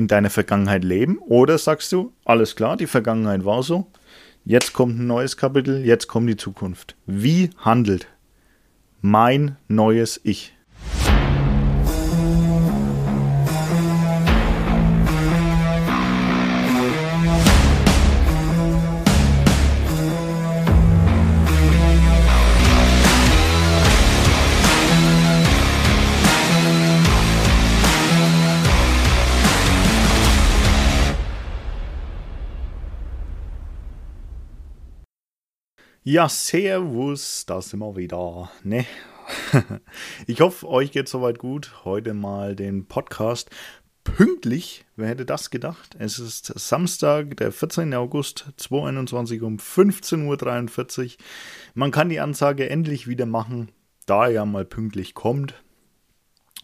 in deiner Vergangenheit leben? Oder sagst du, alles klar, die Vergangenheit war so, jetzt kommt ein neues Kapitel, jetzt kommt die Zukunft. Wie handelt mein neues Ich? Ja, servus, da sind wir wieder. Ne? Ich hoffe, euch geht soweit gut. Heute mal den Podcast pünktlich. Wer hätte das gedacht? Es ist Samstag, der 14. August 2021 um 15.43 Uhr. Man kann die Ansage endlich wieder machen, da er ja mal pünktlich kommt.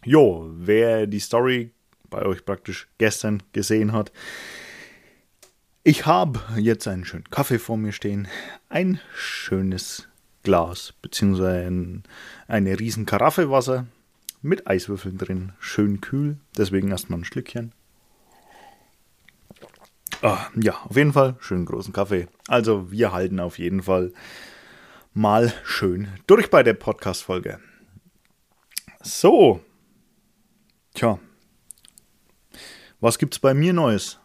Jo, wer die Story bei euch praktisch gestern gesehen hat, ich habe jetzt einen schönen Kaffee vor mir stehen, ein schönes Glas, ein, eine riesen Karaffe Wasser mit Eiswürfeln drin, schön kühl, deswegen erstmal ein Schlückchen. Oh, ja, auf jeden Fall schönen großen Kaffee. Also wir halten auf jeden Fall mal schön durch bei der Podcast-Folge. So, tja, was gibt's bei mir Neues?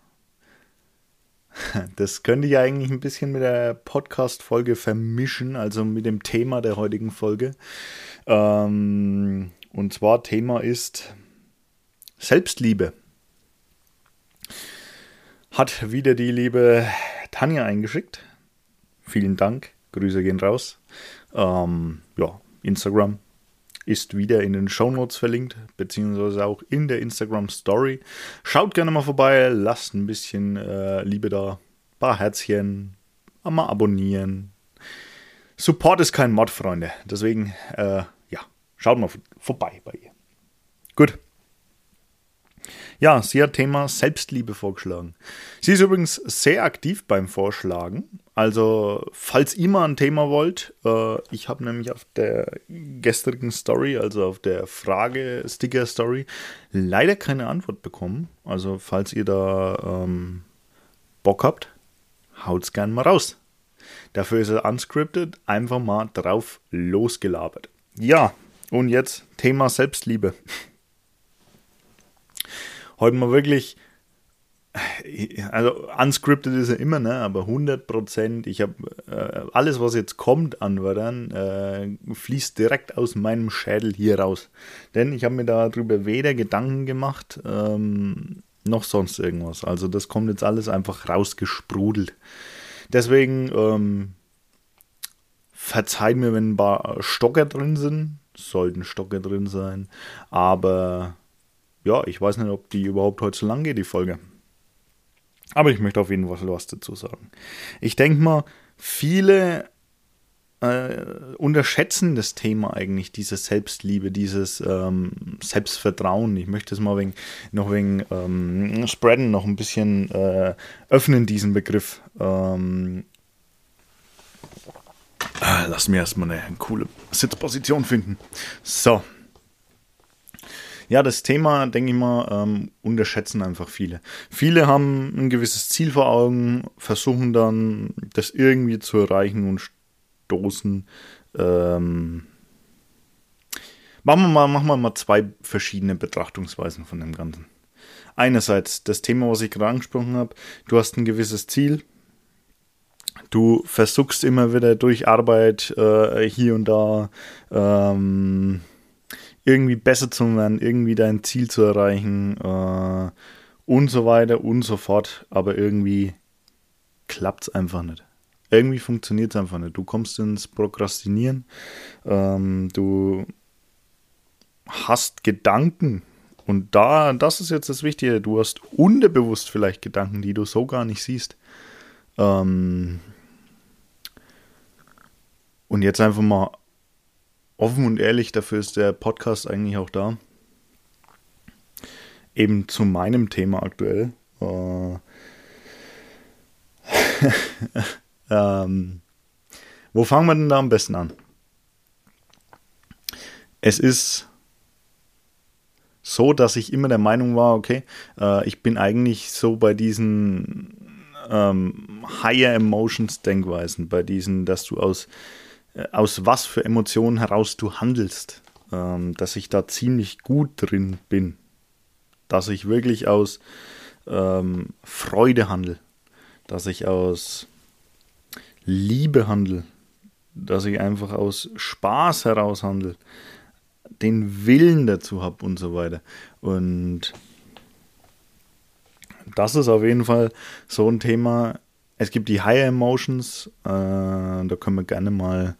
Das könnte ich eigentlich ein bisschen mit der Podcast-Folge vermischen, also mit dem Thema der heutigen Folge. Ähm, und zwar Thema ist Selbstliebe. Hat wieder die liebe Tanja eingeschickt. Vielen Dank. Grüße gehen raus. Ähm, ja, Instagram ist wieder in den Show Notes verlinkt, beziehungsweise auch in der Instagram Story. Schaut gerne mal vorbei, lasst ein bisschen äh, Liebe da, ein paar Herzchen, mal abonnieren. Support ist kein Mod, Freunde. Deswegen, äh, ja, schaut mal vorbei bei ihr. Gut. Ja, sie hat Thema Selbstliebe vorgeschlagen. Sie ist übrigens sehr aktiv beim Vorschlagen. Also, falls ihr mal ein Thema wollt, äh, ich habe nämlich auf der gestrigen Story, also auf der Frage-Sticker-Story, leider keine Antwort bekommen. Also, falls ihr da ähm, Bock habt, haut's gern mal raus. Dafür ist er unscripted, einfach mal drauf losgelabert. Ja, und jetzt Thema Selbstliebe heute mal wirklich, also unscripted ist er immer, ne, aber 100 Prozent, ich habe äh, alles, was jetzt kommt an Wörtern, äh, fließt direkt aus meinem Schädel hier raus. Denn ich habe mir darüber weder Gedanken gemacht, ähm, noch sonst irgendwas. Also das kommt jetzt alles einfach rausgesprudelt. Deswegen ähm, verzeiht mir, wenn ein paar Stocker drin sind. Sollten Stocker drin sein. Aber ja, ich weiß nicht, ob die überhaupt heute so lang geht, die Folge. Aber ich möchte auf jeden Fall was dazu sagen. Ich denke mal, viele äh, unterschätzen das Thema eigentlich, diese Selbstliebe, dieses ähm, Selbstvertrauen. Ich möchte es mal wegen, noch wegen ähm, spreaden, noch ein bisschen äh, öffnen, diesen Begriff. Ähm, äh, lass mir erstmal eine coole Sitzposition finden. So. Ja, das Thema, denke ich mal, ähm, unterschätzen einfach viele. Viele haben ein gewisses Ziel vor Augen, versuchen dann, das irgendwie zu erreichen und stoßen. Ähm, machen, wir mal, machen wir mal zwei verschiedene Betrachtungsweisen von dem Ganzen. Einerseits das Thema, was ich gerade angesprochen habe, du hast ein gewisses Ziel, du versuchst immer wieder durch Arbeit äh, hier und da ähm, irgendwie besser zu werden, irgendwie dein Ziel zu erreichen äh, und so weiter und so fort. Aber irgendwie klappt es einfach nicht. Irgendwie funktioniert es einfach nicht. Du kommst ins Prokrastinieren, ähm, du hast Gedanken. Und da, das ist jetzt das Wichtige, du hast unterbewusst vielleicht Gedanken, die du so gar nicht siehst. Ähm, und jetzt einfach mal offen und ehrlich, dafür ist der Podcast eigentlich auch da. Eben zu meinem Thema aktuell. Äh, ähm, wo fangen wir denn da am besten an? Es ist so, dass ich immer der Meinung war, okay, äh, ich bin eigentlich so bei diesen ähm, Higher Emotions Denkweisen, bei diesen, dass du aus, aus was für Emotionen heraus du handelst, ähm, dass ich da ziemlich gut drin bin, dass ich wirklich aus ähm, Freude handle, dass ich aus Liebe handle, dass ich einfach aus Spaß heraus handle, den Willen dazu habe und so weiter. Und das ist auf jeden Fall so ein Thema. Es gibt die Higher Emotions, äh, da können wir gerne mal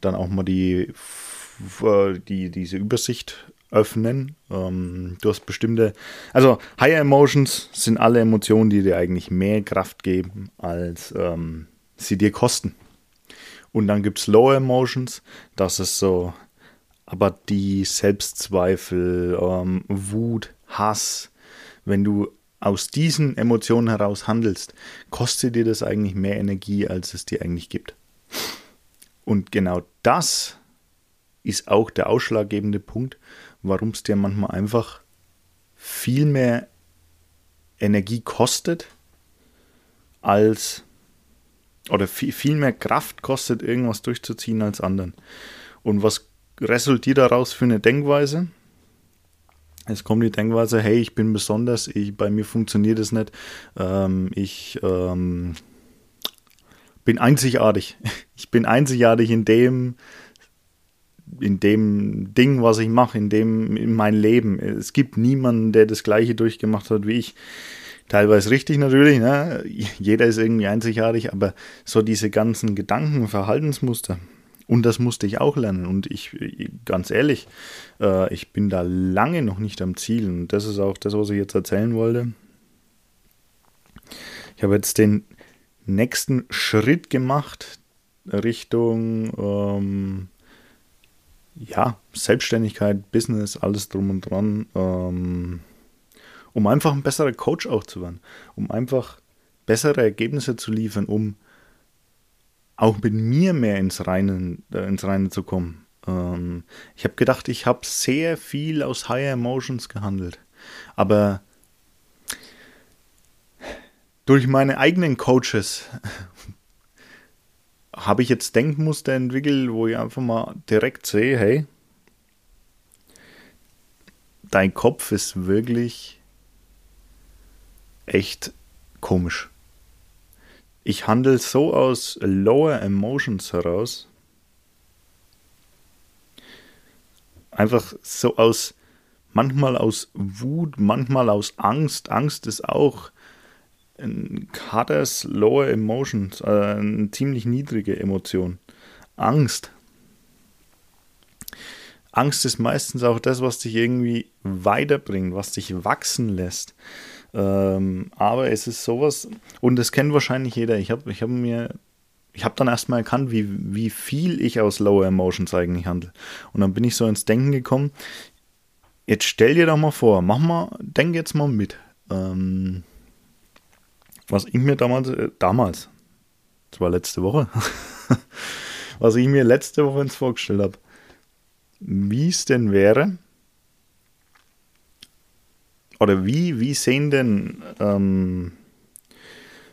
dann auch mal die, die diese Übersicht öffnen. Ähm, du hast bestimmte, also Higher Emotions sind alle Emotionen, die dir eigentlich mehr Kraft geben, als ähm, sie dir kosten. Und dann gibt es Lower Emotions, das ist so, aber die Selbstzweifel, ähm, Wut, Hass, wenn du aus diesen Emotionen heraus handelst, kostet dir das eigentlich mehr Energie, als es dir eigentlich gibt. Und genau das ist auch der ausschlaggebende Punkt, warum es dir manchmal einfach viel mehr Energie kostet, als oder viel, viel mehr Kraft kostet, irgendwas durchzuziehen als anderen. Und was resultiert daraus für eine Denkweise? Es kommt die Denkweise, hey, ich bin besonders, ich, bei mir funktioniert es nicht, ähm, ich ähm, bin einzigartig. Ich bin einzigartig in dem, in dem Ding, was ich mache, in dem, in meinem Leben. Es gibt niemanden, der das Gleiche durchgemacht hat wie ich. Teilweise richtig natürlich, ne? jeder ist irgendwie einzigartig, aber so diese ganzen Gedanken, Verhaltensmuster, und das musste ich auch lernen. Und ich, ganz ehrlich, äh, ich bin da lange noch nicht am Ziel. Und das ist auch das, was ich jetzt erzählen wollte. Ich habe jetzt den nächsten Schritt gemacht Richtung ähm, ja, Selbstständigkeit, Business, alles drum und dran, ähm, um einfach ein besserer Coach auch zu werden, um einfach bessere Ergebnisse zu liefern, um auch mit mir mehr ins Reine, äh, ins Reine zu kommen. Ähm, ich habe gedacht, ich habe sehr viel aus Higher Emotions gehandelt. Aber durch meine eigenen Coaches habe ich jetzt Denkmuster entwickelt, wo ich einfach mal direkt sehe, hey, dein Kopf ist wirklich echt komisch ich handle so aus Lower Emotions heraus. Einfach so aus, manchmal aus Wut, manchmal aus Angst. Angst ist auch ein hartes Lower Emotions, äh, eine ziemlich niedrige Emotion. Angst. Angst ist meistens auch das, was dich irgendwie weiterbringt, was dich wachsen lässt. Ähm, aber es ist sowas, und das kennt wahrscheinlich jeder. Ich habe ich hab mir, ich habe dann erstmal erkannt, wie, wie viel ich aus Lower Emotions eigentlich handle. Und dann bin ich so ins Denken gekommen. Jetzt stell dir doch mal vor, mach mal, denk jetzt mal mit. Ähm, was ich mir damals, äh, damals, das war letzte Woche, was ich mir letzte Woche ins vorgestellt habe, wie es denn wäre, oder wie, wie sehen denn, ähm,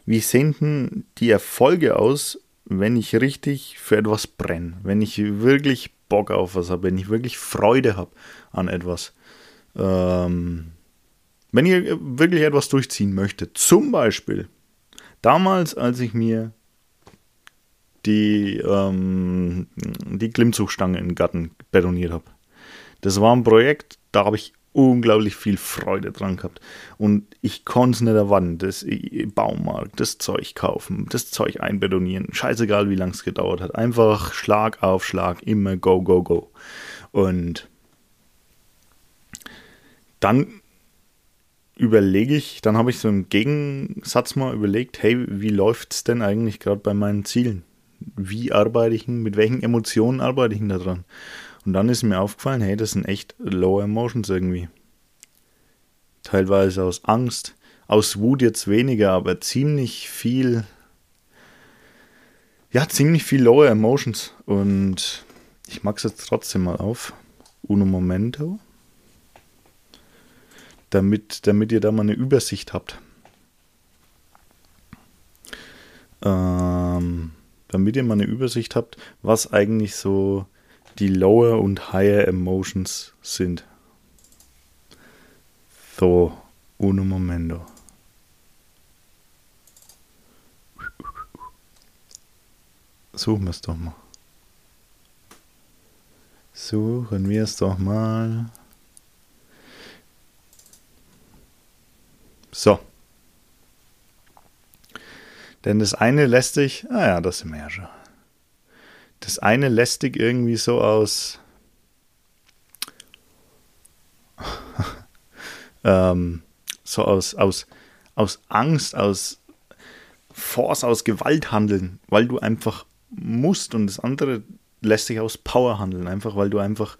wie sehen die Erfolge aus, wenn ich richtig für etwas brenne, wenn ich wirklich Bock auf was habe, wenn ich wirklich Freude habe an etwas. Ähm, wenn ihr wirklich etwas durchziehen möchtet, zum Beispiel damals, als ich mir die, ähm, die Klimmzugstange in den Garten betoniert habe. Das war ein Projekt, da habe ich unglaublich viel Freude dran gehabt. Und ich konnte es nicht erwarten, das Baumarkt, das Zeug kaufen, das Zeug einbetonieren. Scheißegal, wie lange es gedauert hat. Einfach Schlag auf Schlag, immer go, go, go. Und dann überlege ich, dann habe ich so im Gegensatz mal überlegt, hey, wie läuft es denn eigentlich gerade bei meinen Zielen? Wie arbeite ich, mit welchen Emotionen arbeite ich da dran? Und dann ist mir aufgefallen, hey, das sind echt low emotions irgendwie. Teilweise aus Angst, aus Wut jetzt weniger, aber ziemlich viel, ja, ziemlich viel lower emotions. Und ich mag es jetzt trotzdem mal auf. Uno momento. damit, damit ihr da mal eine Übersicht habt. Ähm, damit ihr mal eine Übersicht habt, was eigentlich so die Lower und Higher Emotions sind. So, uno momento. Suchen wir es doch mal. Suchen wir es doch mal. So. Denn das eine lässt sich, ah ja, das sind wir ja schon. Das eine lässt sich irgendwie so aus, ähm, so aus, aus, aus Angst, aus Force, aus Gewalt handeln, weil du einfach musst und das andere lässt sich aus Power handeln, einfach weil du einfach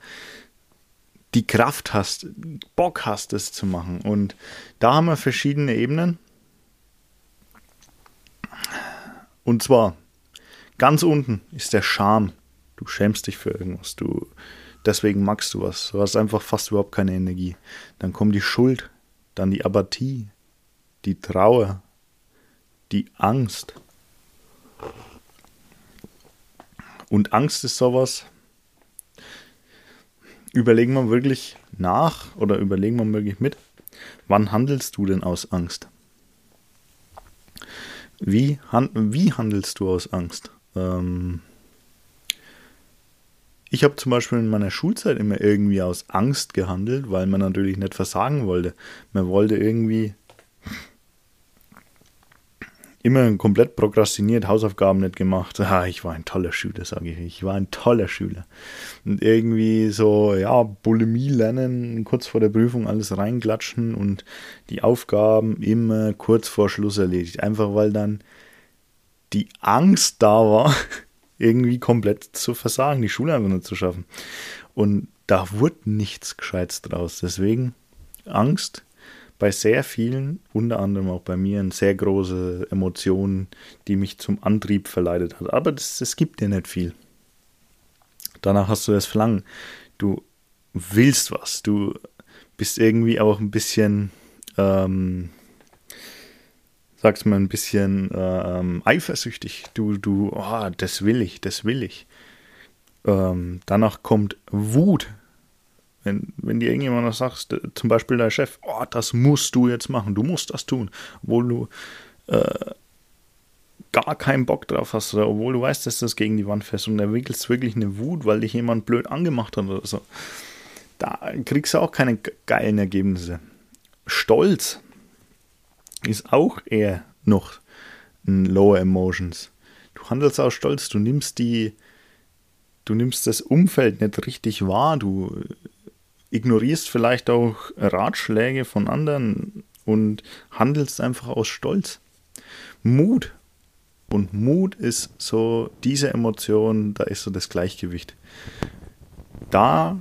die Kraft hast, Bock hast, das zu machen. Und da haben wir verschiedene Ebenen. Und zwar ganz unten ist der Scham. Du schämst dich für irgendwas. Du deswegen magst du was. Du hast einfach fast überhaupt keine Energie. Dann kommt die Schuld, dann die Apathie, die Trauer, die Angst. Und Angst ist sowas, überlegen wir wirklich nach oder überlegen wir wirklich mit, wann handelst du denn aus Angst? Wie, han wie handelst du aus Angst? Ähm ich habe zum Beispiel in meiner Schulzeit immer irgendwie aus Angst gehandelt, weil man natürlich nicht versagen wollte. Man wollte irgendwie immer komplett prokrastiniert, Hausaufgaben nicht gemacht. Ah, ich war ein toller Schüler, sage ich. Ich war ein toller Schüler. Und irgendwie so, ja, Bulimie lernen, kurz vor der Prüfung alles reinklatschen und die Aufgaben immer kurz vor Schluss erledigt. Einfach weil dann die Angst da war, irgendwie komplett zu versagen, die Schule einfach nicht zu schaffen. Und da wurde nichts Gescheites draus. Deswegen Angst bei sehr vielen, unter anderem auch bei mir, eine sehr große Emotion, die mich zum Antrieb verleitet hat. Aber es gibt dir nicht viel. Danach hast du das Verlangen. Du willst was. Du bist irgendwie auch ein bisschen, ähm, sag's mal, ein bisschen äh, ähm, eifersüchtig. Du, du, oh, das will ich, das will ich. Ähm, danach kommt Wut. Wenn, wenn dir irgendjemand noch sagst, zum Beispiel dein Chef, oh, das musst du jetzt machen, du musst das tun, obwohl du äh, gar keinen Bock drauf hast, oder obwohl du weißt, dass das gegen die Wand fährst und entwickelst wirklich eine Wut, weil dich jemand blöd angemacht hat oder so. Da kriegst du auch keine geilen Ergebnisse. Stolz ist auch eher noch ein Lower Emotions. Du handelst aus Stolz, du nimmst die, du nimmst das Umfeld nicht richtig wahr, du ignorierst vielleicht auch Ratschläge von anderen und handelst einfach aus Stolz. Mut. Und Mut ist so diese Emotion, da ist so das Gleichgewicht. Da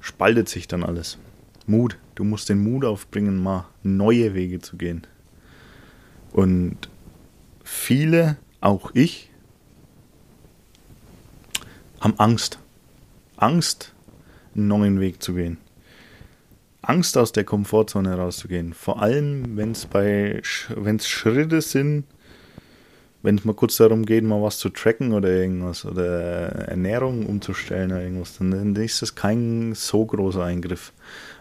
spaltet sich dann alles. Mut. Du musst den Mut aufbringen, mal neue Wege zu gehen. Und viele, auch ich, haben Angst. Angst einen neuen Weg zu gehen. Angst aus der Komfortzone rauszugehen. Vor allem, wenn es bei wenn es Schritte sind, wenn es mal kurz darum geht, mal was zu tracken oder irgendwas oder Ernährung umzustellen oder irgendwas, dann ist das kein so großer Eingriff.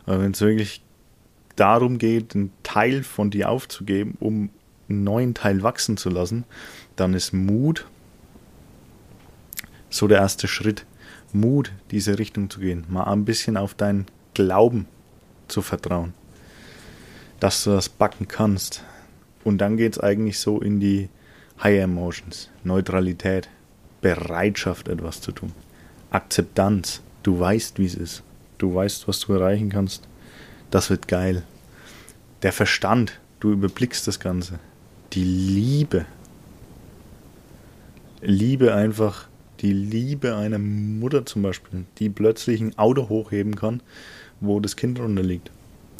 Aber wenn es wirklich darum geht, einen Teil von dir aufzugeben, um einen neuen Teil wachsen zu lassen, dann ist Mut so der erste Schritt. Mut, diese Richtung zu gehen, mal ein bisschen auf deinen Glauben zu vertrauen, dass du das backen kannst. Und dann geht es eigentlich so in die Higher Emotions, Neutralität, Bereitschaft, etwas zu tun, Akzeptanz. Du weißt, wie es ist. Du weißt, was du erreichen kannst. Das wird geil. Der Verstand, du überblickst das Ganze. Die Liebe. Liebe einfach die Liebe einer Mutter zum Beispiel, die plötzlich ein Auto hochheben kann, wo das Kind drunter liegt.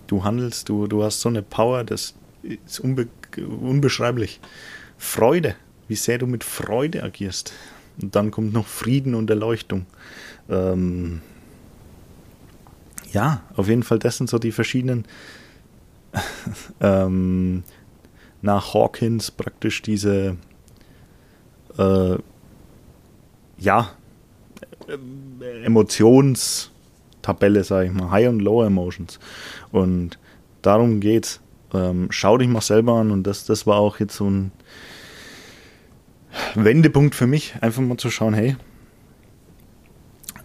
Du handelst, du, du hast so eine Power, das ist unbe unbeschreiblich. Freude, wie sehr du mit Freude agierst. Und dann kommt noch Frieden und Erleuchtung. Ähm ja, auf jeden Fall, das sind so die verschiedenen ähm, nach Hawkins praktisch diese äh, ja Emotionstabelle, sage ich mal, High und Low Emotions. Und darum geht's. Ähm, schau dich mal selber an und das, das war auch jetzt so ein Wendepunkt für mich, einfach mal zu schauen, hey,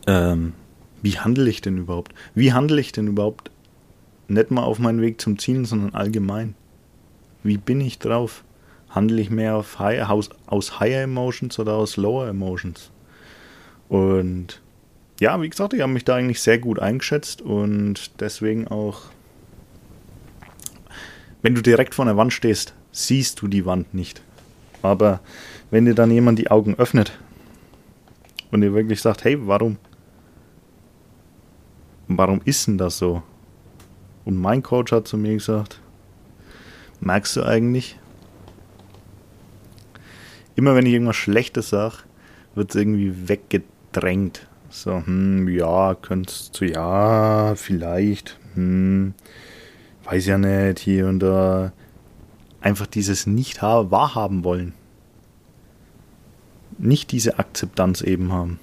ähm, wie handle ich denn überhaupt? Wie handle ich denn überhaupt nicht mal auf meinen Weg zum Zielen, sondern allgemein? Wie bin ich drauf? Handle ich mehr auf high, aus, aus Higher Emotions oder aus Lower Emotions? Und ja, wie gesagt, ich habe mich da eigentlich sehr gut eingeschätzt und deswegen auch, wenn du direkt vor der Wand stehst, siehst du die Wand nicht. Aber wenn dir dann jemand die Augen öffnet und dir wirklich sagt, hey, warum? Warum ist denn das so? Und mein Coach hat zu mir gesagt, merkst du eigentlich, immer wenn ich irgendwas Schlechtes sage, wird es irgendwie weggedrängt. So, hm, ja, könntest du, ja, vielleicht, hm, weiß ja nicht, hier und da. Einfach dieses nicht wahrhaben wollen nicht diese Akzeptanz eben haben.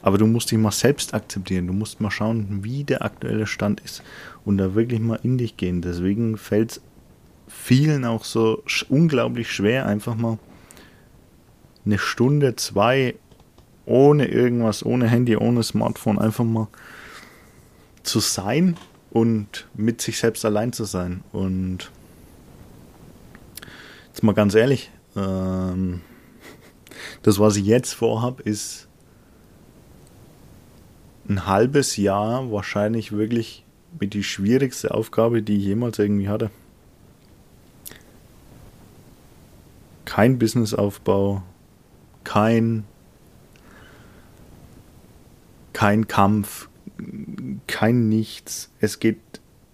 Aber du musst dich mal selbst akzeptieren. Du musst mal schauen, wie der aktuelle Stand ist und da wirklich mal in dich gehen. Deswegen fällt es vielen auch so unglaublich schwer, einfach mal eine Stunde, zwei ohne irgendwas, ohne Handy, ohne Smartphone, einfach mal zu sein und mit sich selbst allein zu sein. Und jetzt mal ganz ehrlich, ähm, das, was ich jetzt vorhabe, ist ein halbes Jahr wahrscheinlich wirklich mit die schwierigste Aufgabe, die ich jemals irgendwie hatte. Kein Businessaufbau, kein, kein Kampf, kein Nichts. Es geht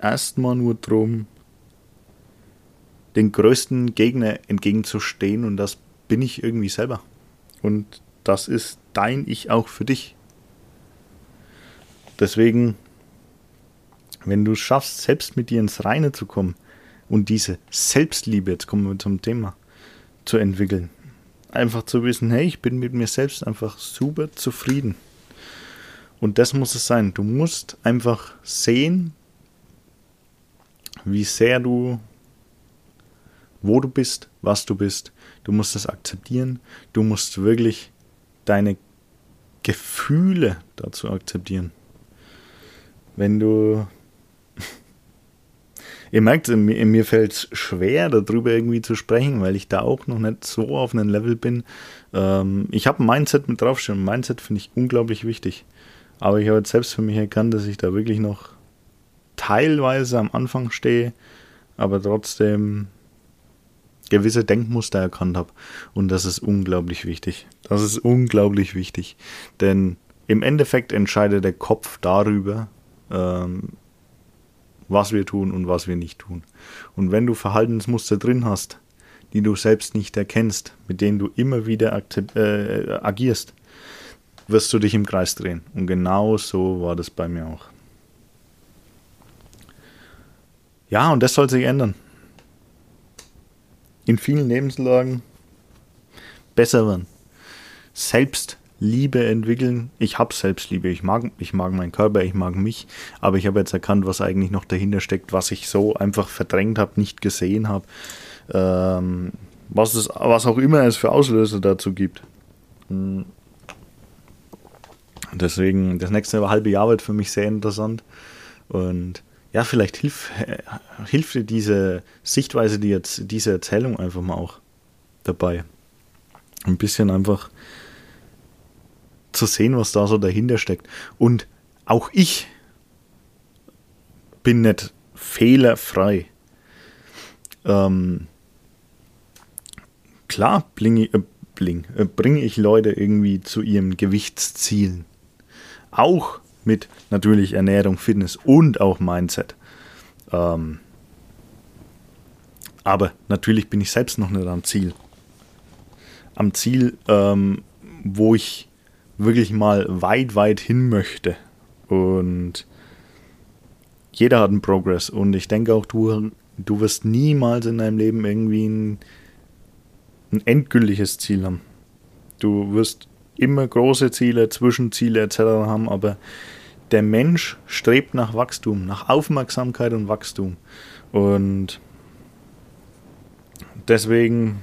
erstmal nur darum, den größten Gegner entgegenzustehen und das bin ich irgendwie selber. Und das ist dein Ich auch für dich. Deswegen, wenn du schaffst, selbst mit dir ins Reine zu kommen und diese Selbstliebe, jetzt kommen wir zum Thema, zu entwickeln, einfach zu wissen, hey, ich bin mit mir selbst einfach super zufrieden. Und das muss es sein. Du musst einfach sehen, wie sehr du wo du bist, was du bist. Du musst das akzeptieren. Du musst wirklich deine Gefühle dazu akzeptieren. Wenn du. Ihr merkt, mir fällt es schwer, darüber irgendwie zu sprechen, weil ich da auch noch nicht so auf einem Level bin. Ähm, ich habe ein Mindset mit draufstehen. Mindset finde ich unglaublich wichtig. Aber ich habe jetzt selbst für mich erkannt, dass ich da wirklich noch teilweise am Anfang stehe, aber trotzdem gewisse Denkmuster erkannt habe. Und das ist unglaublich wichtig. Das ist unglaublich wichtig. Denn im Endeffekt entscheidet der Kopf darüber, ähm, was wir tun und was wir nicht tun. Und wenn du Verhaltensmuster drin hast, die du selbst nicht erkennst, mit denen du immer wieder äh, agierst, wirst du dich im Kreis drehen. Und genau so war das bei mir auch. Ja, und das soll sich ändern in vielen Lebenslagen besser werden. Selbstliebe entwickeln. Ich habe Selbstliebe. Ich mag, ich mag meinen Körper, ich mag mich. Aber ich habe jetzt erkannt, was eigentlich noch dahinter steckt, was ich so einfach verdrängt habe, nicht gesehen habe. Ähm, was, es, was auch immer es für Auslöser dazu gibt. Hm. Deswegen, das nächste halbe Jahr wird für mich sehr interessant. Und ja, vielleicht hilf, hilft dir diese Sichtweise, die jetzt, diese Erzählung einfach mal auch dabei. Ein bisschen einfach zu sehen, was da so dahinter steckt. Und auch ich bin nicht fehlerfrei. Ähm, klar blinge, äh, bling, äh, bringe ich Leute irgendwie zu ihren Gewichtszielen. Auch mit natürlich Ernährung, Fitness und auch Mindset. Ähm, aber natürlich bin ich selbst noch nicht am Ziel. Am Ziel, ähm, wo ich wirklich mal weit, weit hin möchte. Und jeder hat einen Progress und ich denke auch, du, du wirst niemals in deinem Leben irgendwie ein, ein endgültiges Ziel haben. Du wirst immer große Ziele, Zwischenziele etc. haben, aber der Mensch strebt nach Wachstum, nach Aufmerksamkeit und Wachstum. Und deswegen,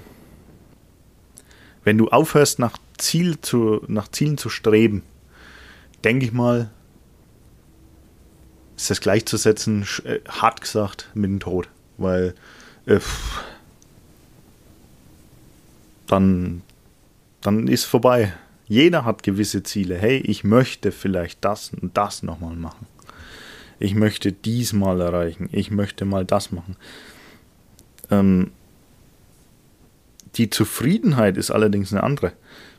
wenn du aufhörst, nach, Ziel zu, nach Zielen zu streben, denke ich mal, ist das gleichzusetzen, äh, hart gesagt, mit dem Tod. Weil äh, dann, dann ist vorbei. Jeder hat gewisse Ziele. Hey, ich möchte vielleicht das und das nochmal machen. Ich möchte dies mal erreichen. Ich möchte mal das machen. Ähm, die Zufriedenheit ist allerdings eine andere.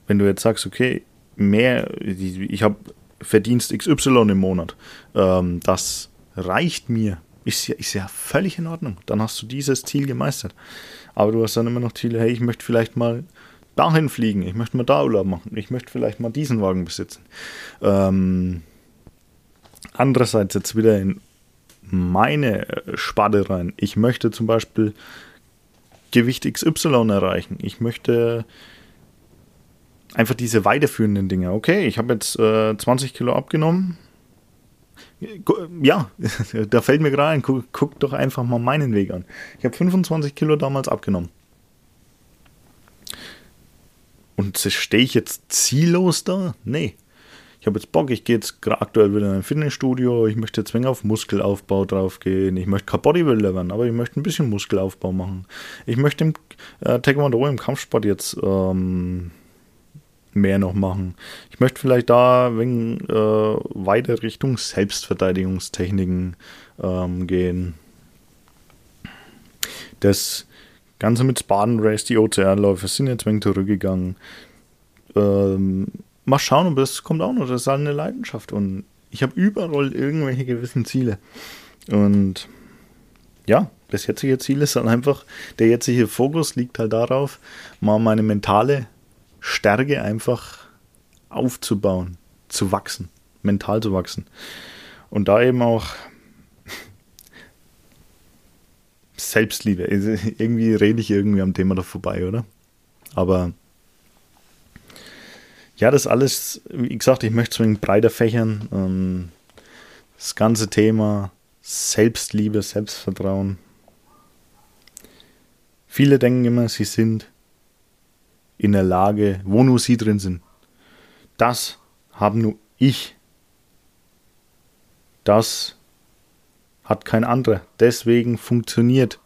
Wenn du jetzt sagst, okay, mehr, ich habe Verdienst XY im Monat, ähm, das reicht mir, ist ja, ist ja völlig in Ordnung. Dann hast du dieses Ziel gemeistert. Aber du hast dann immer noch Ziele, hey, ich möchte vielleicht mal dahin fliegen, ich möchte mal da Urlaub machen, ich möchte vielleicht mal diesen Wagen besitzen. Ähm, andererseits jetzt wieder in meine äh, Sparte rein. Ich möchte zum Beispiel Gewicht XY erreichen. Ich möchte einfach diese weiterführenden Dinge. Okay, ich habe jetzt äh, 20 Kilo abgenommen. Ja, da fällt mir gerade ein, guck, guck, doch einfach mal meinen Weg an. Ich habe 25 Kilo damals abgenommen. Und stehe ich jetzt ziellos da? Nee. Ich habe jetzt Bock, ich gehe jetzt aktuell wieder in ein Fitnessstudio, ich möchte jetzt wenig auf Muskelaufbau drauf gehen, ich möchte kein Bodybuilder werden, aber ich möchte ein bisschen Muskelaufbau machen. Ich möchte im äh, Taekwondo, im Kampfsport jetzt ähm, mehr noch machen. Ich möchte vielleicht da wegen, äh, weiter Richtung Selbstverteidigungstechniken ähm, gehen. Das Ganze mit Spartan Race, die OCR-Läufe sind jetzt wenig zurückgegangen. Ähm, mal schauen, ob das kommt auch noch. Das ist halt eine Leidenschaft und ich habe überall irgendwelche gewissen Ziele. Und ja, das jetzige Ziel ist halt einfach, der jetzige Fokus liegt halt darauf, mal meine mentale Stärke einfach aufzubauen, zu wachsen, mental zu wachsen. Und da eben auch Selbstliebe. Irgendwie rede ich irgendwie am Thema da vorbei, oder? Aber ja, das alles, wie gesagt, ich möchte es breiter fächern. Ähm, das ganze Thema Selbstliebe, Selbstvertrauen. Viele denken immer, sie sind in der Lage, wo nur sie drin sind. Das haben nur ich. Das hat kein anderer. Deswegen funktioniert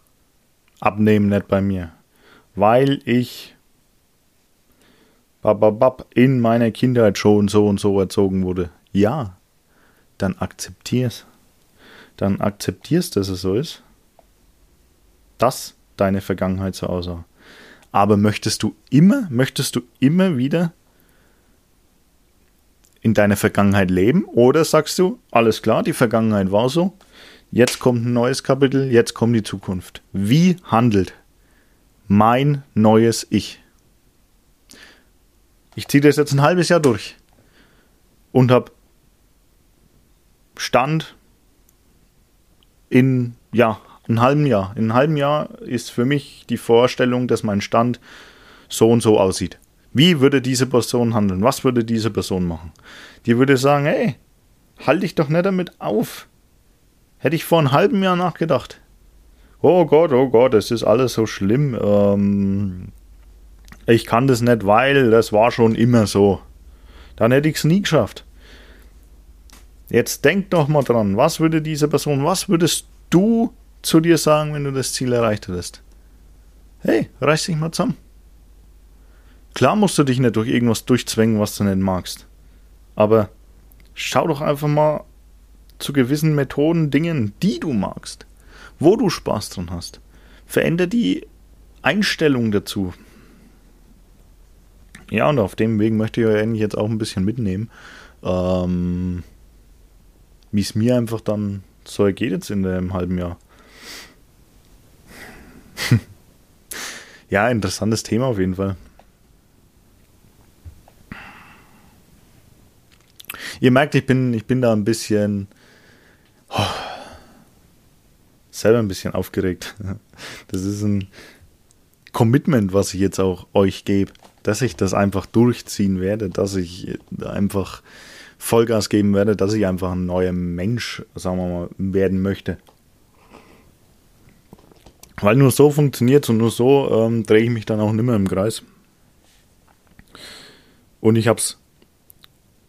Abnehmen nicht bei mir. Weil ich in meiner Kindheit schon so und so erzogen wurde. Ja, dann akzeptier's. Dann akzeptierst, dass es so ist. Dass deine Vergangenheit so aussah. Aber möchtest du immer, möchtest du immer wieder in deiner Vergangenheit leben? Oder sagst du, alles klar, die Vergangenheit war so, jetzt kommt ein neues Kapitel, jetzt kommt die Zukunft. Wie handelt mein neues Ich? Ich ziehe das jetzt ein halbes Jahr durch und habe Stand in, ja, einem halben Jahr. In einem halben Jahr ist für mich die Vorstellung, dass mein Stand so und so aussieht. Wie würde diese Person handeln? Was würde diese Person machen? Die würde sagen, hey, halt dich doch nicht damit auf. Hätte ich vor einem halben Jahr nachgedacht. Oh Gott, oh Gott, es ist alles so schlimm. Ähm, ich kann das nicht, weil das war schon immer so. Dann hätte ich es nie geschafft. Jetzt denk doch mal dran, was würde diese Person, was würdest du zu dir sagen, wenn du das Ziel erreicht hättest? Hey, reiß dich mal zusammen. Klar musst du dich nicht durch irgendwas durchzwängen, was du nicht magst. Aber schau doch einfach mal zu gewissen Methoden, Dingen, die du magst, wo du Spaß dran hast. Veränder die Einstellung dazu. Ja, und auf dem Weg möchte ich euch eigentlich jetzt auch ein bisschen mitnehmen, ähm, wie es mir einfach dann so ergeht jetzt in dem halben Jahr. Ja, interessantes Thema auf jeden Fall. Ihr merkt, ich bin, ich bin da ein bisschen. Oh, selber ein bisschen aufgeregt. Das ist ein Commitment, was ich jetzt auch euch gebe, dass ich das einfach durchziehen werde, dass ich einfach Vollgas geben werde, dass ich einfach ein neuer Mensch, sagen wir mal, werden möchte. Weil nur so funktioniert und nur so ähm, drehe ich mich dann auch nicht mehr im Kreis. Und ich habe es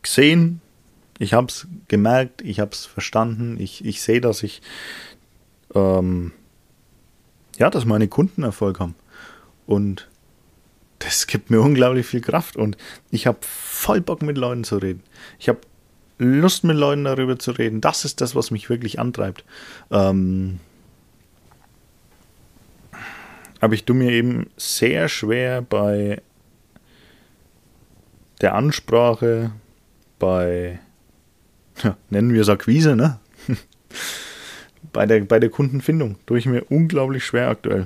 gesehen, ich habe es gemerkt, ich habe es verstanden, ich, ich sehe, dass ich, ähm, ja, dass meine Kunden Erfolg haben. Und das gibt mir unglaublich viel Kraft und ich habe voll Bock mit Leuten zu reden. Ich habe Lust mit Leuten darüber zu reden. Das ist das, was mich wirklich antreibt. Ähm, aber ich tue mir eben sehr schwer bei der Ansprache, bei, ja, nennen wir es Akquise, ne? bei, der, bei der Kundenfindung tue ich mir unglaublich schwer aktuell.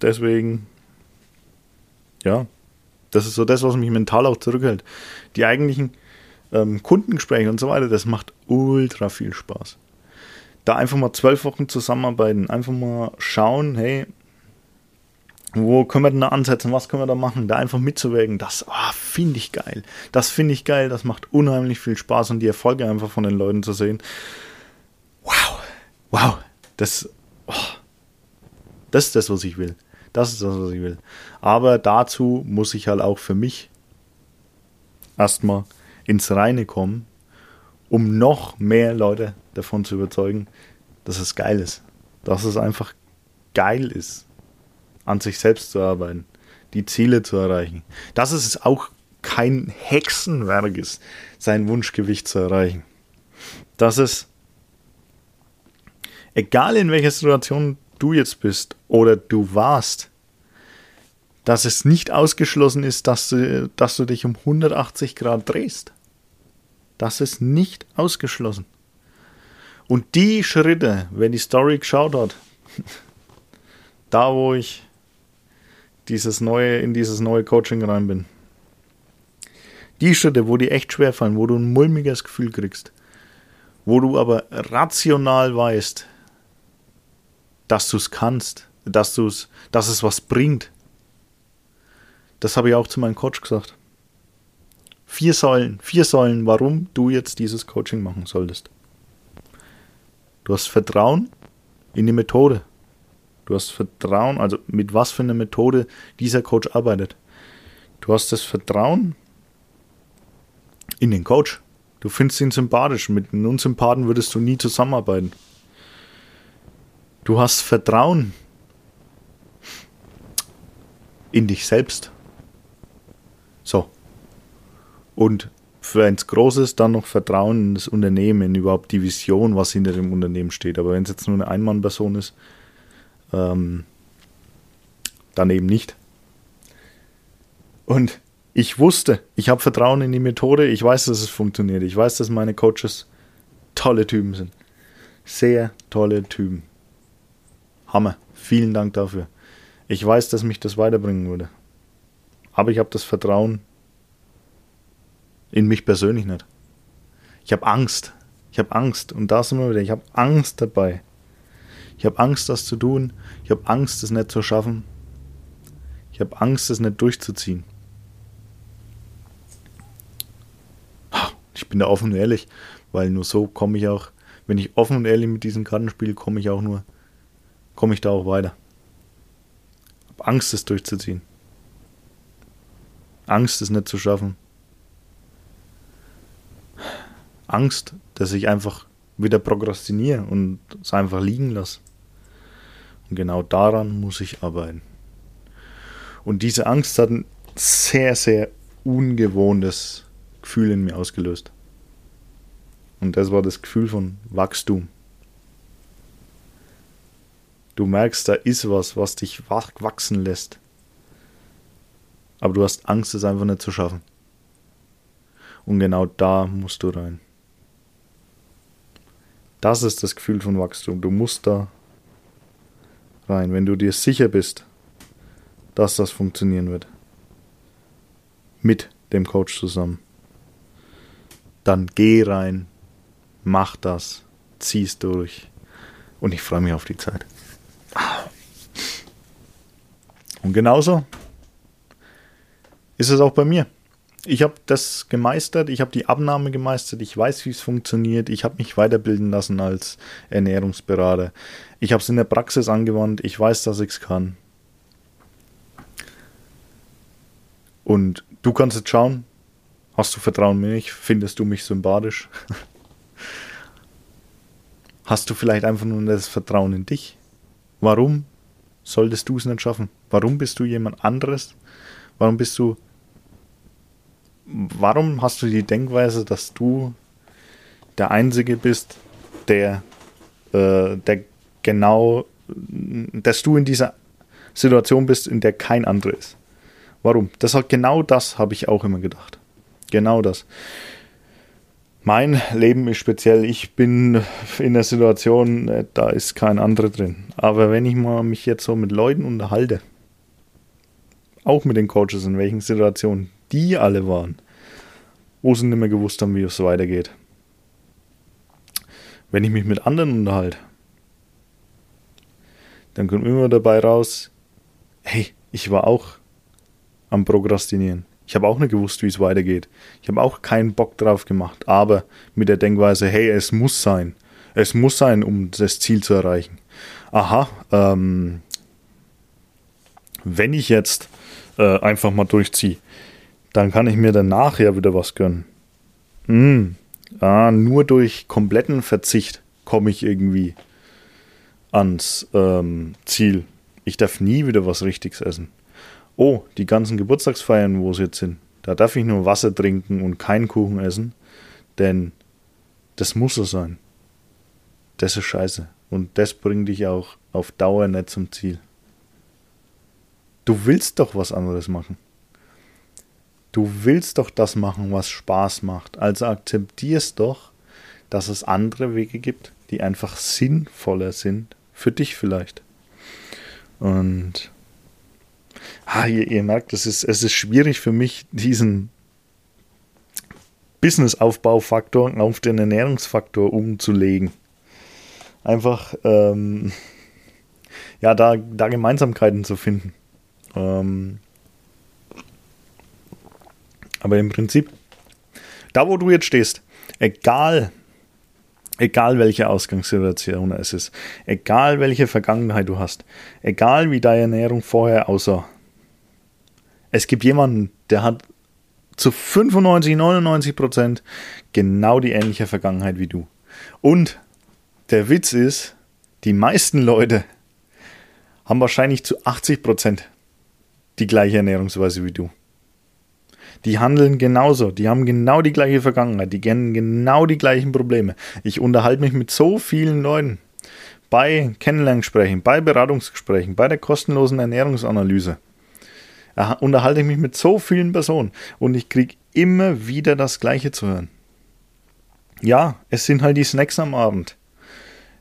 Deswegen, ja, das ist so das, was mich mental auch zurückhält. Die eigentlichen ähm, Kundengespräche und so weiter, das macht ultra viel Spaß. Da einfach mal zwölf Wochen zusammenarbeiten, einfach mal schauen, hey, wo können wir denn da ansetzen? Was können wir da machen? Da einfach mitzuwirken, das oh, finde ich geil. Das finde ich geil. Das macht unheimlich viel Spaß und die Erfolge einfach von den Leuten zu sehen. Wow, wow, das, oh, das ist das, was ich will. Das ist das, was ich will. Aber dazu muss ich halt auch für mich erstmal ins Reine kommen, um noch mehr Leute davon zu überzeugen, dass es geil ist. Dass es einfach geil ist an sich selbst zu arbeiten, die Ziele zu erreichen. Dass es auch kein Hexenwerk ist, sein Wunschgewicht zu erreichen. Dass es, egal in welcher Situation du jetzt bist oder du warst, dass es nicht ausgeschlossen ist, dass du, dass du dich um 180 Grad drehst. Das ist nicht ausgeschlossen. Und die Schritte, wenn die Story geschaut hat, da wo ich dieses neue, in dieses neue Coaching rein bin. Die Schritte, wo die echt schwer fallen, wo du ein mulmiges Gefühl kriegst, wo du aber rational weißt, dass du es kannst, dass du's, dass es was bringt. Das habe ich auch zu meinem Coach gesagt. Vier Säulen, vier Säulen, warum du jetzt dieses Coaching machen solltest. Du hast Vertrauen in die Methode. Du hast Vertrauen, also mit was für einer Methode dieser Coach arbeitet. Du hast das Vertrauen in den Coach. Du findest ihn sympathisch. Mit einem Unsympathen würdest du nie zusammenarbeiten. Du hast Vertrauen in dich selbst. So. Und für eins Großes dann noch Vertrauen in das Unternehmen, in überhaupt die Vision, was hinter dem Unternehmen steht. Aber wenn es jetzt nur eine Einmannperson ist, ähm, dann eben nicht. Und ich wusste, ich habe Vertrauen in die Methode, ich weiß, dass es funktioniert. Ich weiß, dass meine Coaches tolle Typen sind. Sehr tolle Typen. Hammer. Vielen Dank dafür. Ich weiß, dass mich das weiterbringen würde. Aber ich habe das Vertrauen in mich persönlich nicht. Ich habe Angst. Ich habe Angst. Und da sind wir wieder. Ich habe Angst dabei. Ich habe Angst, das zu tun. Ich habe Angst, es nicht zu schaffen. Ich habe Angst, es nicht durchzuziehen. Ich bin da offen und ehrlich, weil nur so komme ich auch, wenn ich offen und ehrlich mit diesem Kartenspiel komme ich auch nur, komme ich da auch weiter. Ich habe Angst, es durchzuziehen. Angst, es nicht zu schaffen. Angst, dass ich einfach wieder prokrastiniere und es einfach liegen lasse. Und genau daran muss ich arbeiten. Und diese Angst hat ein sehr, sehr ungewohntes Gefühl in mir ausgelöst. Und das war das Gefühl von Wachstum. Du merkst, da ist was, was dich wachsen lässt. Aber du hast Angst, es einfach nicht zu schaffen. Und genau da musst du rein. Das ist das Gefühl von Wachstum. Du musst da rein, wenn du dir sicher bist, dass das funktionieren wird. Mit dem Coach zusammen. Dann geh rein, mach das, zieh's durch, Und ich freue mich auf die Zeit. Und genauso ist es auch bei mir. Ich habe das gemeistert, ich habe die Abnahme gemeistert, ich weiß, wie es funktioniert, ich habe mich weiterbilden lassen als Ernährungsberater. Ich habe es in der Praxis angewandt, ich weiß, dass ich es kann. Und du kannst jetzt schauen, hast du Vertrauen in mich, findest du mich sympathisch? hast du vielleicht einfach nur das Vertrauen in dich? Warum solltest du es nicht schaffen? Warum bist du jemand anderes? Warum bist du warum hast du die Denkweise, dass du der Einzige bist, der, äh, der genau, dass du in dieser Situation bist, in der kein anderer ist? Warum? Das genau das habe ich auch immer gedacht. Genau das. Mein Leben ist speziell. Ich bin in der Situation, äh, da ist kein anderer drin. Aber wenn ich mal mich jetzt so mit Leuten unterhalte, auch mit den Coaches, in welchen Situationen die alle waren, wo sie nicht mehr gewusst haben, wie es weitergeht. Wenn ich mich mit anderen unterhalte, dann kommt immer dabei raus, hey, ich war auch am Prokrastinieren. Ich habe auch nicht gewusst, wie es weitergeht. Ich habe auch keinen Bock drauf gemacht, aber mit der Denkweise, hey, es muss sein. Es muss sein, um das Ziel zu erreichen. Aha, ähm, wenn ich jetzt äh, einfach mal durchziehe, dann kann ich mir danach ja wieder was gönnen. Mm, ah, nur durch kompletten Verzicht komme ich irgendwie ans ähm, Ziel. Ich darf nie wieder was Richtiges essen. Oh, die ganzen Geburtstagsfeiern, wo sie jetzt sind, da darf ich nur Wasser trinken und keinen Kuchen essen, denn das muss so sein. Das ist scheiße. Und das bringt dich auch auf Dauer nicht zum Ziel. Du willst doch was anderes machen. Du willst doch das machen, was Spaß macht. Also akzeptierst doch, dass es andere Wege gibt, die einfach sinnvoller sind. Für dich vielleicht. Und ah, ihr, ihr merkt, es ist, es ist schwierig für mich, diesen Business-Aufbaufaktor auf den Ernährungsfaktor umzulegen. Einfach, ähm, ja, da, da Gemeinsamkeiten zu finden. Ähm, aber im Prinzip, da wo du jetzt stehst, egal, egal welche Ausgangssituation es ist, egal welche Vergangenheit du hast, egal wie deine Ernährung vorher aussah, es gibt jemanden, der hat zu 95, 99 Prozent genau die ähnliche Vergangenheit wie du. Und der Witz ist, die meisten Leute haben wahrscheinlich zu 80 Prozent die gleiche Ernährungsweise wie du. Die handeln genauso, die haben genau die gleiche Vergangenheit, die kennen genau die gleichen Probleme. Ich unterhalte mich mit so vielen Leuten bei Kennenlerngesprächen, bei Beratungsgesprächen, bei der kostenlosen Ernährungsanalyse. Unterhalte ich mich mit so vielen Personen und ich kriege immer wieder das Gleiche zu hören. Ja, es sind halt die Snacks am Abend.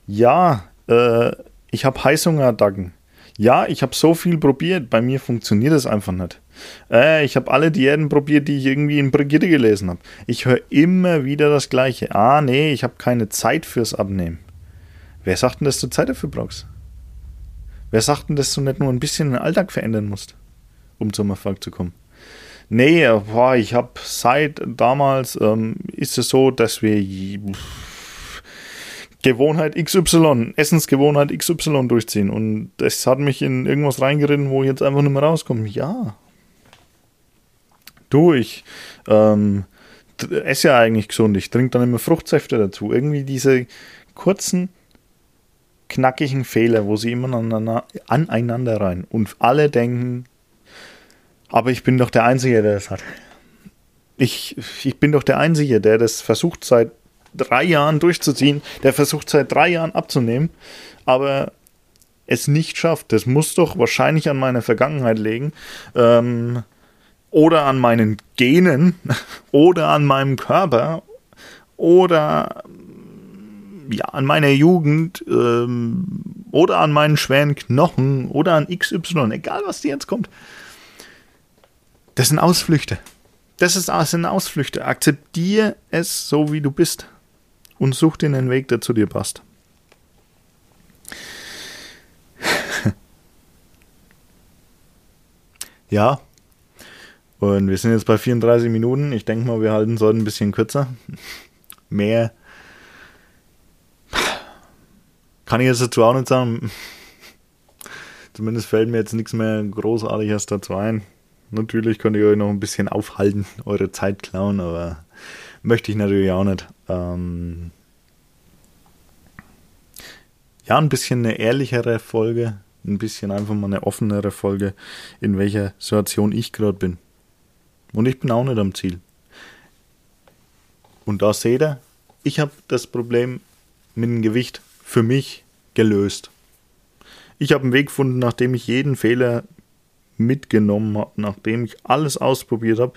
Ja, äh, ich habe Heißhungerattacken. Ja, ich habe so viel probiert, bei mir funktioniert es einfach nicht. Äh, ich habe alle Diäten probiert, die ich irgendwie in Brigitte gelesen habe. Ich höre immer wieder das Gleiche. Ah, nee, ich habe keine Zeit fürs Abnehmen. Wer sagt denn, dass du Zeit dafür brauchst? Wer sagt denn, dass du nicht nur ein bisschen den Alltag verändern musst, um zum Erfolg zu kommen? Nee, boah, ich habe seit damals, ähm, ist es so, dass wir Gewohnheit XY, Essensgewohnheit XY durchziehen. Und das hat mich in irgendwas reingeritten, wo ich jetzt einfach nicht mehr rauskomme. Ja. Du, ich ähm, esse ja eigentlich gesund. Ich trinke dann immer Fruchtsäfte dazu. Irgendwie diese kurzen, knackigen Fehler, wo sie immer aneinander, aneinander rein. Und alle denken, aber ich bin doch der Einzige, der das hat. Ich, ich bin doch der Einzige, der das versucht seit drei Jahren durchzuziehen, der versucht seit drei Jahren abzunehmen, aber es nicht schafft. Das muss doch wahrscheinlich an meiner Vergangenheit liegen. Ähm, oder an meinen Genen oder an meinem Körper oder ja, an meiner Jugend ähm, oder an meinen schweren Knochen oder an XY, egal was dir jetzt kommt. Das sind Ausflüchte. Das, ist, das sind Ausflüchte. Akzeptiere es so, wie du bist und such dir einen Weg, der zu dir passt. ja, und wir sind jetzt bei 34 Minuten. Ich denke mal, wir halten sollten ein bisschen kürzer. Mehr kann ich jetzt dazu auch nicht sagen. Zumindest fällt mir jetzt nichts mehr Großartiges dazu ein. Natürlich könnt ihr euch noch ein bisschen aufhalten, eure Zeit klauen, aber möchte ich natürlich auch nicht. Ähm ja, ein bisschen eine ehrlichere Folge, ein bisschen einfach mal eine offenere Folge, in welcher Situation ich gerade bin. Und ich bin auch nicht am Ziel. Und da seht ihr, ich habe das Problem mit dem Gewicht für mich gelöst. Ich habe einen Weg gefunden, nachdem ich jeden Fehler mitgenommen habe, nachdem ich alles ausprobiert habe,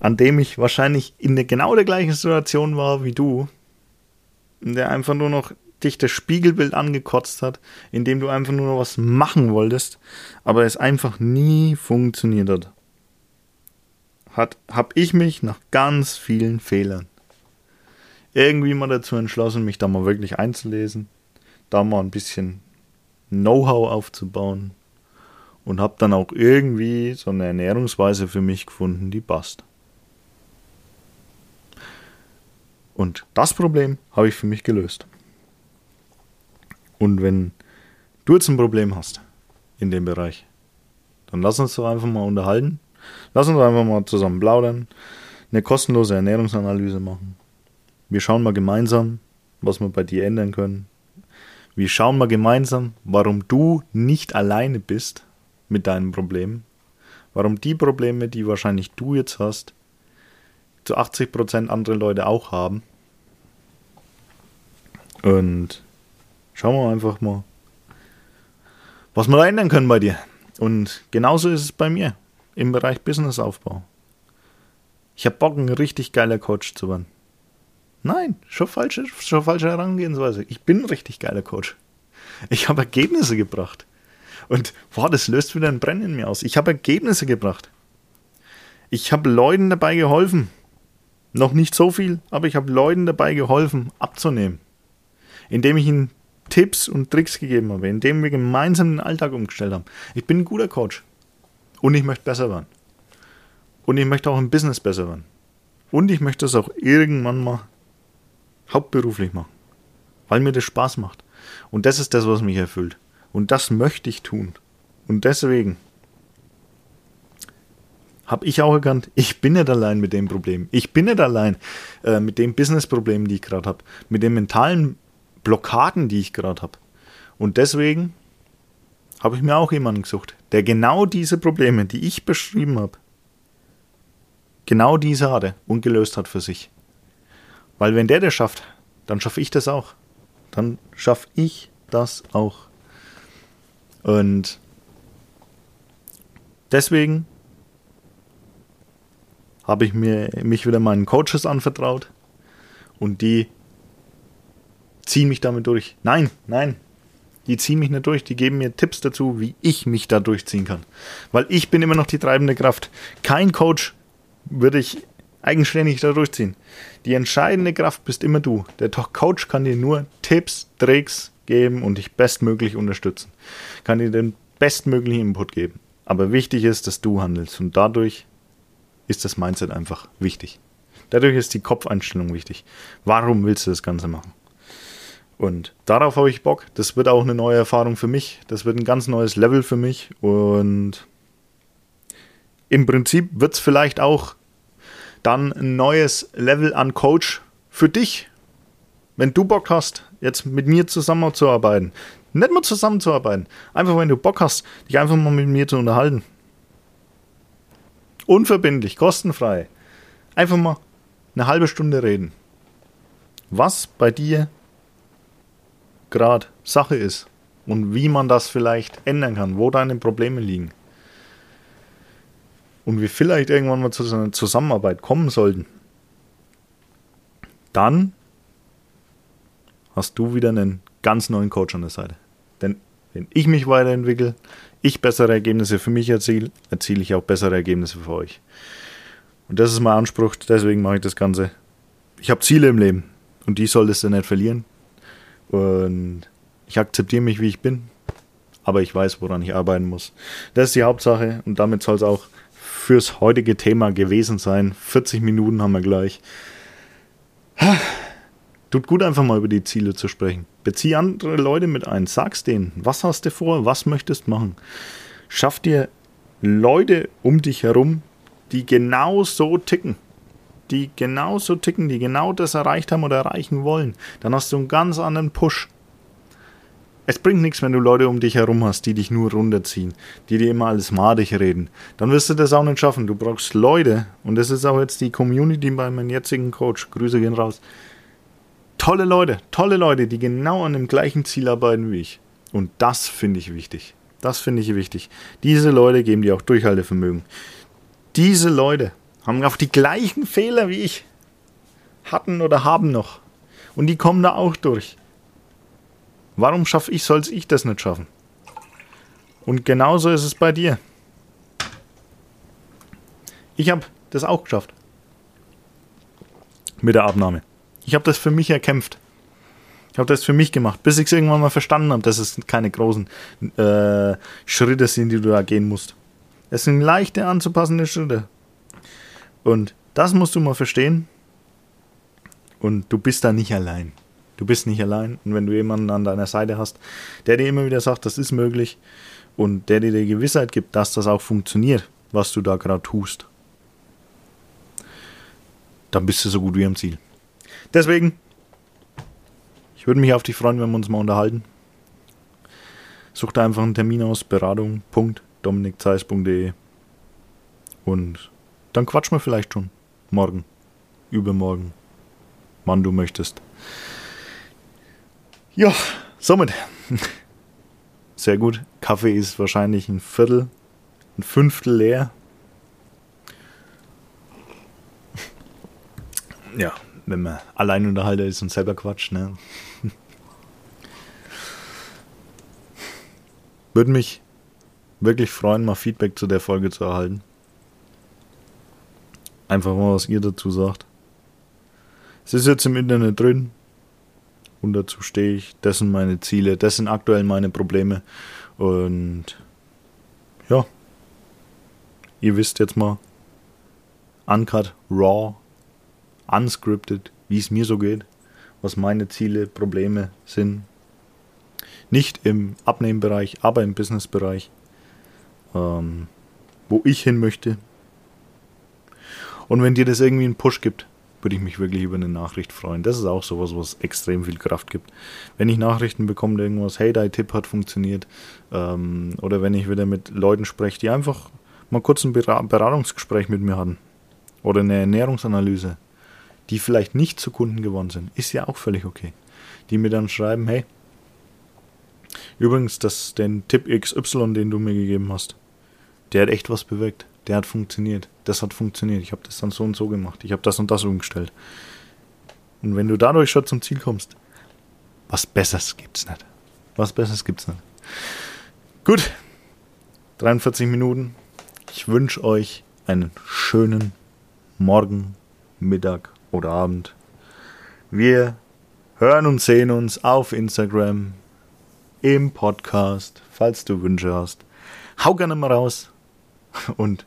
an dem ich wahrscheinlich in genau der gleichen Situation war wie du, der einfach nur noch dich das Spiegelbild angekotzt hat, in dem du einfach nur noch was machen wolltest, aber es einfach nie funktioniert hat. Hat, habe ich mich nach ganz vielen Fehlern irgendwie mal dazu entschlossen, mich da mal wirklich einzulesen, da mal ein bisschen Know-how aufzubauen und habe dann auch irgendwie so eine Ernährungsweise für mich gefunden, die passt. Und das Problem habe ich für mich gelöst. Und wenn du jetzt ein Problem hast in dem Bereich, dann lass uns doch einfach mal unterhalten. Lass uns einfach mal zusammen plaudern, eine kostenlose Ernährungsanalyse machen. Wir schauen mal gemeinsam, was wir bei dir ändern können. Wir schauen mal gemeinsam, warum du nicht alleine bist mit deinen Problemen. Warum die Probleme, die wahrscheinlich du jetzt hast, zu 80% andere Leute auch haben. Und schauen wir einfach mal, was wir da ändern können bei dir. Und genauso ist es bei mir im Bereich Businessaufbau. Ich habe Bock, ein richtig geiler Coach zu werden. Nein, schon falsche, schon falsche Herangehensweise. Ich bin ein richtig geiler Coach. Ich habe Ergebnisse gebracht. Und boah, das löst wieder ein Brennen in mir aus. Ich habe Ergebnisse gebracht. Ich habe Leuten dabei geholfen. Noch nicht so viel, aber ich habe Leuten dabei geholfen, abzunehmen. Indem ich ihnen Tipps und Tricks gegeben habe, indem wir gemeinsam den Alltag umgestellt haben. Ich bin ein guter Coach. Und ich möchte besser werden. Und ich möchte auch im Business besser werden. Und ich möchte es auch irgendwann mal hauptberuflich machen, weil mir das Spaß macht. Und das ist das, was mich erfüllt. Und das möchte ich tun. Und deswegen habe ich auch erkannt, ich bin nicht allein mit dem Problem. Ich bin nicht allein äh, mit den Business-Problemen, die ich gerade habe, mit den mentalen Blockaden, die ich gerade habe. Und deswegen habe ich mir auch jemanden gesucht, der genau diese Probleme, die ich beschrieben habe, genau diese hatte und gelöst hat für sich. Weil wenn der das schafft, dann schaffe ich das auch. Dann schaffe ich das auch. Und deswegen habe ich mir, mich wieder meinen Coaches anvertraut und die ziehen mich damit durch. Nein, nein, die ziehen mich nicht durch, die geben mir Tipps dazu, wie ich mich da durchziehen kann. Weil ich bin immer noch die treibende Kraft. Kein Coach würde ich eigenständig da durchziehen. Die entscheidende Kraft bist immer du. Der Coach kann dir nur Tipps, Tricks geben und dich bestmöglich unterstützen. Kann dir den bestmöglichen Input geben. Aber wichtig ist, dass du handelst und dadurch ist das Mindset einfach wichtig. Dadurch ist die Kopfeinstellung wichtig. Warum willst du das Ganze machen? Und darauf habe ich Bock. Das wird auch eine neue Erfahrung für mich. Das wird ein ganz neues Level für mich. Und im Prinzip wird es vielleicht auch dann ein neues Level an Coach für dich. Wenn du Bock hast, jetzt mit mir zusammenzuarbeiten, nicht mal zusammenzuarbeiten, einfach wenn du Bock hast, dich einfach mal mit mir zu unterhalten. Unverbindlich, kostenfrei. Einfach mal eine halbe Stunde reden. Was bei dir gerade Sache ist und wie man das vielleicht ändern kann, wo deine Probleme liegen und wir vielleicht irgendwann mal zu einer Zusammenarbeit kommen sollten, dann hast du wieder einen ganz neuen Coach an der Seite. Denn wenn ich mich weiterentwickle, ich bessere Ergebnisse für mich erziele, erziele ich auch bessere Ergebnisse für euch. Und das ist mein Anspruch, deswegen mache ich das Ganze. Ich habe Ziele im Leben und die solltest du nicht verlieren. Und ich akzeptiere mich, wie ich bin. aber ich weiß, woran ich arbeiten muss. Das ist die Hauptsache und damit soll es auch fürs heutige Thema gewesen sein. 40 Minuten haben wir gleich. Tut gut, einfach mal über die Ziele zu sprechen. Bezieh andere Leute mit ein. Sag's denen. Was hast du vor? Was möchtest machen? Schaff dir Leute um dich herum, die genau so ticken. Die genau so ticken, die genau das erreicht haben oder erreichen wollen. Dann hast du einen ganz anderen Push. Es bringt nichts, wenn du Leute um dich herum hast, die dich nur runterziehen, die dir immer alles madig reden. Dann wirst du das auch nicht schaffen. Du brauchst Leute, und das ist auch jetzt die Community bei meinem jetzigen Coach. Grüße gehen raus tolle Leute, tolle Leute, die genau an dem gleichen Ziel arbeiten wie ich. Und das finde ich wichtig. Das finde ich wichtig. Diese Leute geben dir auch Durchhaltevermögen. Diese Leute haben auch die gleichen Fehler wie ich. Hatten oder haben noch. Und die kommen da auch durch. Warum schaffe ich, soll ich das nicht schaffen? Und genauso ist es bei dir. Ich habe das auch geschafft. Mit der Abnahme. Ich habe das für mich erkämpft. Ich habe das für mich gemacht, bis ich es irgendwann mal verstanden habe, dass es keine großen äh, Schritte sind, die du da gehen musst. Es sind leichte anzupassende Schritte. Und das musst du mal verstehen. Und du bist da nicht allein. Du bist nicht allein. Und wenn du jemanden an deiner Seite hast, der dir immer wieder sagt, das ist möglich und der dir die Gewissheit gibt, dass das auch funktioniert, was du da gerade tust, dann bist du so gut wie am Ziel. Deswegen, ich würde mich auf dich freuen, wenn wir uns mal unterhalten. Such da einfach einen Termin aus, beratung.dominikzeis.de und dann quatschen wir vielleicht schon. Morgen, übermorgen, wann du möchtest. Ja, somit. Sehr gut. Kaffee ist wahrscheinlich ein Viertel, ein Fünftel leer. Ja, wenn man allein unterhalten ist und selber quatscht. Ne? Würde mich wirklich freuen, mal Feedback zu der Folge zu erhalten. Einfach mal, was ihr dazu sagt. Es ist jetzt im Internet drin. Und dazu stehe ich. Das sind meine Ziele. Das sind aktuell meine Probleme. Und ja. Ihr wisst jetzt mal. Uncut, raw, unscripted, wie es mir so geht, was meine Ziele, Probleme sind. Nicht im Abnehmbereich, aber im Businessbereich, ähm, wo ich hin möchte. Und wenn dir das irgendwie einen Push gibt, würde ich mich wirklich über eine Nachricht freuen. Das ist auch sowas, was extrem viel Kraft gibt. Wenn ich Nachrichten bekomme, irgendwas, hey, dein Tipp hat funktioniert, ähm, oder wenn ich wieder mit Leuten spreche, die einfach mal kurz ein Beratungsgespräch mit mir hatten, oder eine Ernährungsanalyse, die vielleicht nicht zu Kunden geworden sind, ist ja auch völlig okay. Die mir dann schreiben, hey, übrigens, das, den Tipp XY, den du mir gegeben hast, der hat echt was bewirkt. Der hat funktioniert. Das hat funktioniert. Ich habe das dann so und so gemacht. Ich habe das und das umgestellt. Und wenn du dadurch schon zum Ziel kommst, was Besseres gibt's nicht. Was Besseres gibt's nicht. Gut. 43 Minuten. Ich wünsche euch einen schönen Morgen, Mittag oder Abend. Wir hören und sehen uns auf Instagram, im Podcast, falls du Wünsche hast. Hau gerne mal raus und